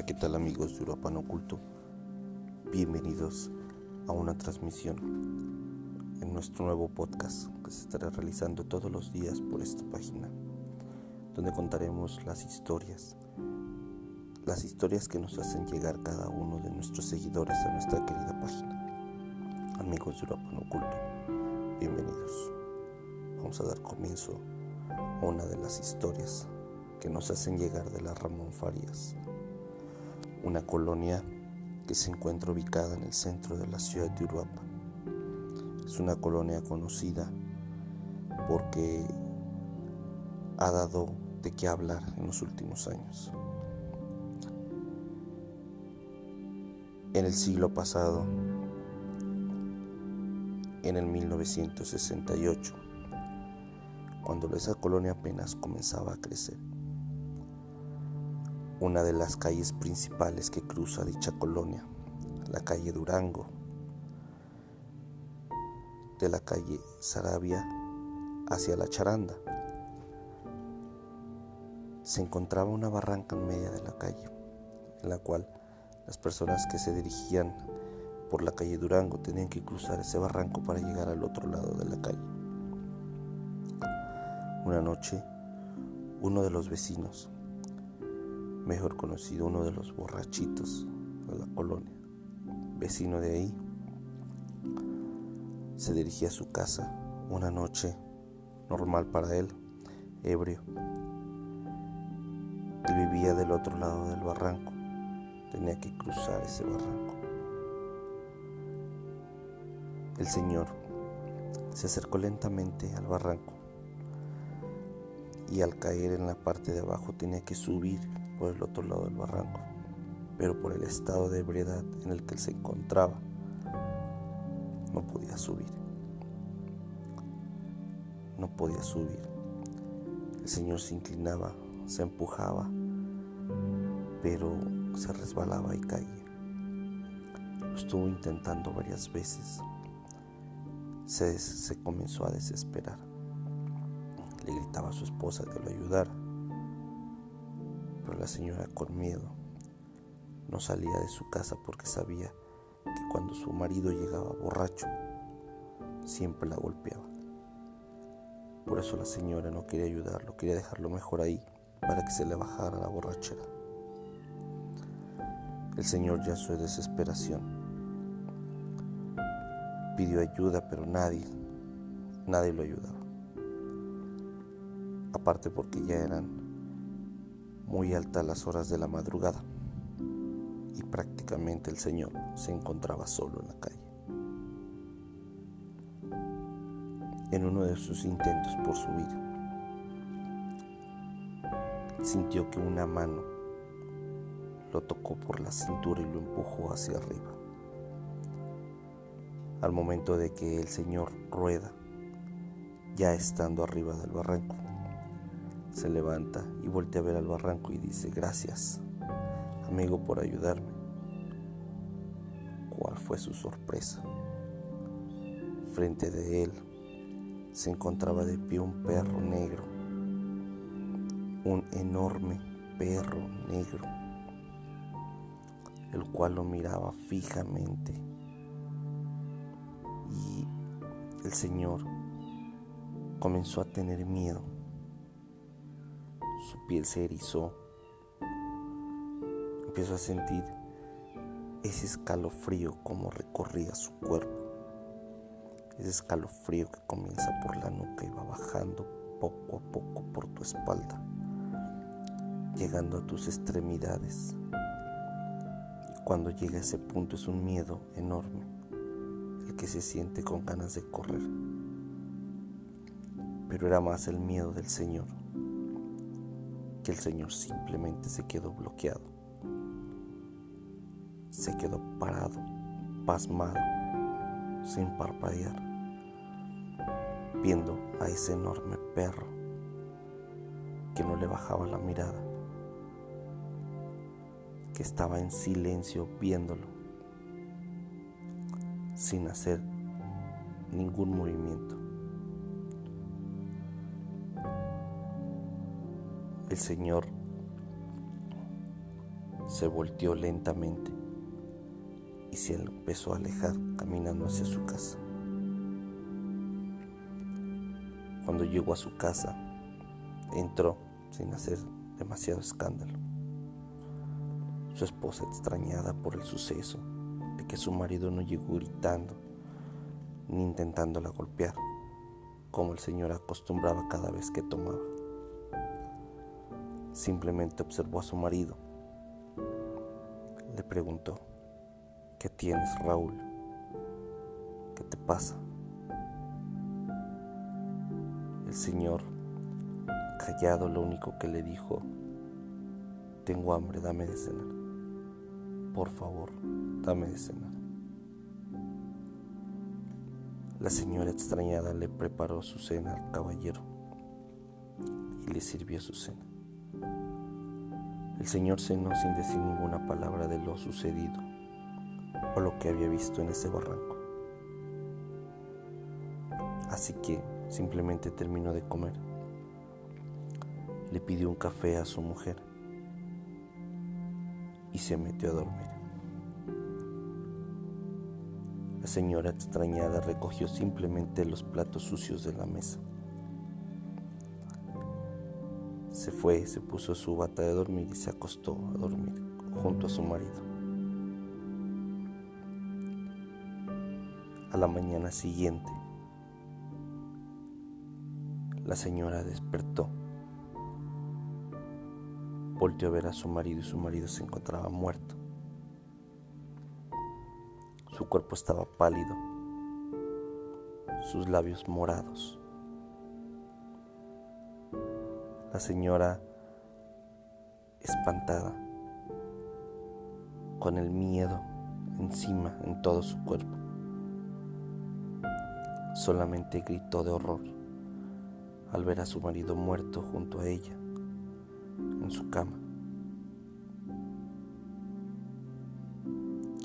Hola, ¿qué tal amigos de Europa Oculto? Bienvenidos a una transmisión en nuestro nuevo podcast que se estará realizando todos los días por esta página, donde contaremos las historias, las historias que nos hacen llegar cada uno de nuestros seguidores a nuestra querida página. Amigos de Europa Oculto, bienvenidos. Vamos a dar comienzo a una de las historias que nos hacen llegar de la Ramón Farías una colonia que se encuentra ubicada en el centro de la ciudad de Uruapa. Es una colonia conocida porque ha dado de qué hablar en los últimos años. En el siglo pasado, en el 1968, cuando esa colonia apenas comenzaba a crecer, una de las calles principales que cruza dicha colonia, la calle Durango, de la calle Sarabia hacia la Charanda. Se encontraba una barranca en medio de la calle, en la cual las personas que se dirigían por la calle Durango tenían que cruzar ese barranco para llegar al otro lado de la calle. Una noche, uno de los vecinos mejor conocido uno de los borrachitos de la colonia, vecino de ahí, se dirigía a su casa una noche normal para él, ebrio. Él vivía del otro lado del barranco, tenía que cruzar ese barranco. El señor se acercó lentamente al barranco y al caer en la parte de abajo tenía que subir por el otro lado del barranco, pero por el estado de ebriedad en el que se encontraba, no podía subir. No podía subir. El Señor se inclinaba, se empujaba, pero se resbalaba y caía. Lo estuvo intentando varias veces. Se, se comenzó a desesperar. Le gritaba a su esposa que lo ayudara la señora con miedo no salía de su casa porque sabía que cuando su marido llegaba borracho, siempre la golpeaba. Por eso la señora no quería ayudarlo, quería dejarlo mejor ahí para que se le bajara la borrachera. El señor ya su desesperación pidió ayuda, pero nadie, nadie lo ayudaba. Aparte porque ya eran muy alta a las horas de la madrugada y prácticamente el señor se encontraba solo en la calle. En uno de sus intentos por subir, sintió que una mano lo tocó por la cintura y lo empujó hacia arriba. Al momento de que el señor rueda, ya estando arriba del barranco, se levanta y voltea a ver al barranco y dice, gracias, amigo, por ayudarme. ¿Cuál fue su sorpresa? Frente de él se encontraba de pie un perro negro, un enorme perro negro, el cual lo miraba fijamente. Y el Señor comenzó a tener miedo su piel se erizó. Empezó a sentir ese escalofrío como recorría su cuerpo. Ese escalofrío que comienza por la nuca y va bajando poco a poco por tu espalda, llegando a tus extremidades. Y cuando llega a ese punto es un miedo enorme, el que se siente con ganas de correr. Pero era más el miedo del Señor que el Señor simplemente se quedó bloqueado. Se quedó parado, pasmado, sin parpadear, viendo a ese enorme perro que no le bajaba la mirada, que estaba en silencio viéndolo, sin hacer ningún movimiento. El Señor se volteó lentamente y se empezó a alejar caminando hacia su casa. Cuando llegó a su casa, entró sin hacer demasiado escándalo. Su esposa, extrañada por el suceso de que su marido no llegó gritando ni intentándola golpear, como el señor acostumbraba cada vez que tomaba. Simplemente observó a su marido. Le preguntó, ¿qué tienes, Raúl? ¿Qué te pasa? El señor, callado, lo único que le dijo, tengo hambre, dame de cenar. Por favor, dame de cenar. La señora extrañada le preparó su cena al caballero y le sirvió su cena. El señor cenó sin decir ninguna palabra de lo sucedido o lo que había visto en ese barranco. Así que simplemente terminó de comer. Le pidió un café a su mujer y se metió a dormir. La señora extrañada recogió simplemente los platos sucios de la mesa. Se fue, se puso su bata de dormir y se acostó a dormir junto a su marido. A la mañana siguiente, la señora despertó, volteó a ver a su marido y su marido se encontraba muerto. Su cuerpo estaba pálido, sus labios morados. La señora, espantada, con el miedo encima en todo su cuerpo, solamente gritó de horror al ver a su marido muerto junto a ella en su cama.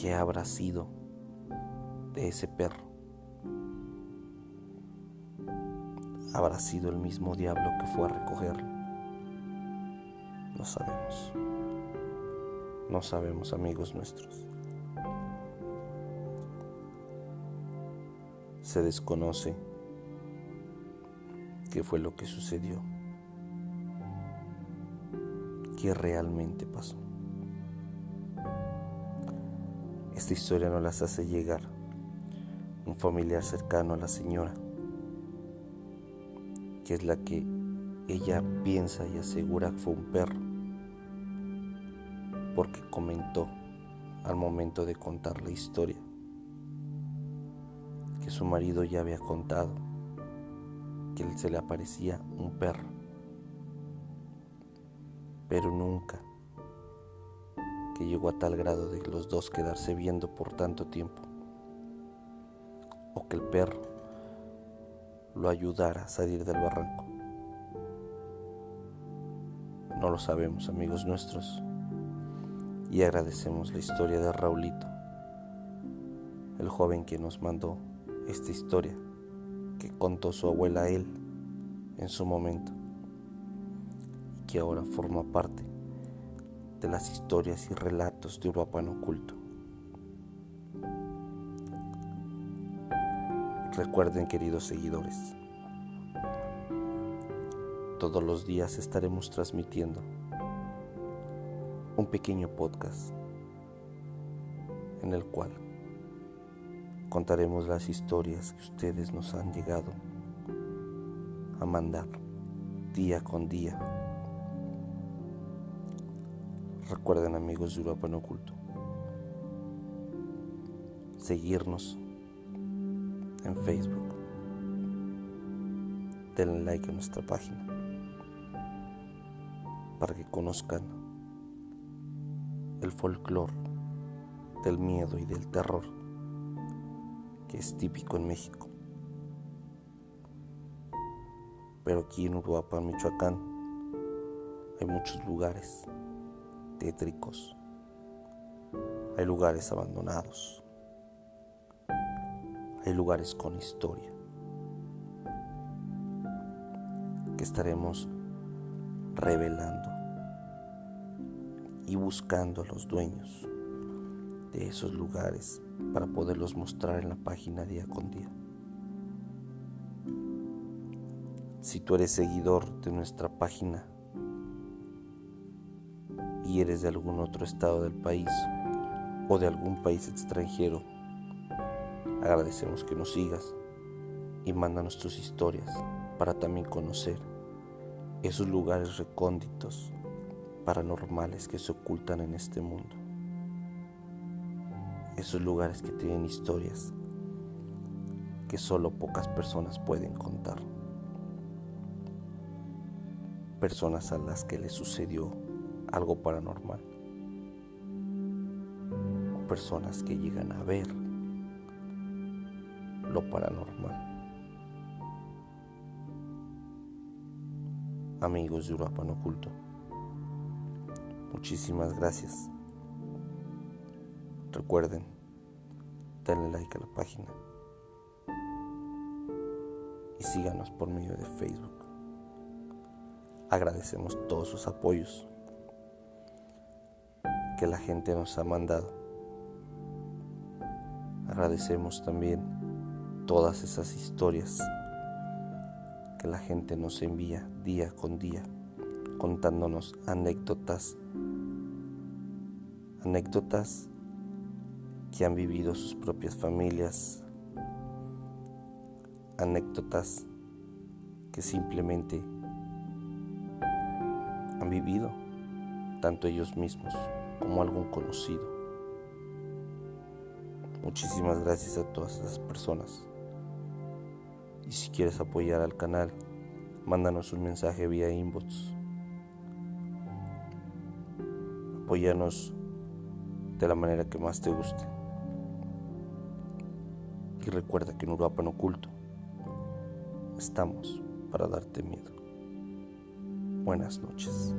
¿Qué habrá sido de ese perro? ¿Habrá sido el mismo diablo que fue a recogerlo? No sabemos. No sabemos, amigos nuestros. Se desconoce qué fue lo que sucedió, qué realmente pasó. Esta historia no las hace llegar un familiar cercano a la señora, que es la que ella piensa y asegura fue un perro, porque comentó al momento de contar la historia que su marido ya había contado que se le aparecía un perro, pero nunca que llegó a tal grado de los dos quedarse viendo por tanto tiempo, o que el perro lo ayudara a salir del barranco. No lo sabemos, amigos nuestros, y agradecemos la historia de Raulito, el joven que nos mandó esta historia que contó su abuela a él en su momento y que ahora forma parte de las historias y relatos de Uruapan Oculto. Recuerden, queridos seguidores, todos los días estaremos transmitiendo un pequeño podcast en el cual contaremos las historias que ustedes nos han llegado a mandar día con día. Recuerden amigos de Europa en Oculto, seguirnos en Facebook. Denle like a nuestra página para que conozcan el folclore del miedo y del terror que es típico en México. Pero aquí en Uruapan, Michoacán, hay muchos lugares tétricos, hay lugares abandonados, hay lugares con historia que estaremos revelando y buscando a los dueños de esos lugares para poderlos mostrar en la página día con día. Si tú eres seguidor de nuestra página y eres de algún otro estado del país o de algún país extranjero, agradecemos que nos sigas y mándanos tus historias para también conocer esos lugares recónditos paranormales que se ocultan en este mundo. Esos lugares que tienen historias que solo pocas personas pueden contar. Personas a las que les sucedió algo paranormal. Personas que llegan a ver lo paranormal. Amigos de Uruapan Oculto. Muchísimas gracias. Recuerden, denle like a la página y síganos por medio de Facebook. Agradecemos todos sus apoyos que la gente nos ha mandado. Agradecemos también todas esas historias que la gente nos envía día con día contándonos anécdotas, anécdotas que han vivido sus propias familias, anécdotas que simplemente han vivido tanto ellos mismos como algún conocido. Muchísimas gracias a todas esas personas. Y si quieres apoyar al canal, mándanos un mensaje vía inbox apóyanos de la manera que más te guste. Y recuerda que en Uruapan Oculto estamos para darte miedo. Buenas noches.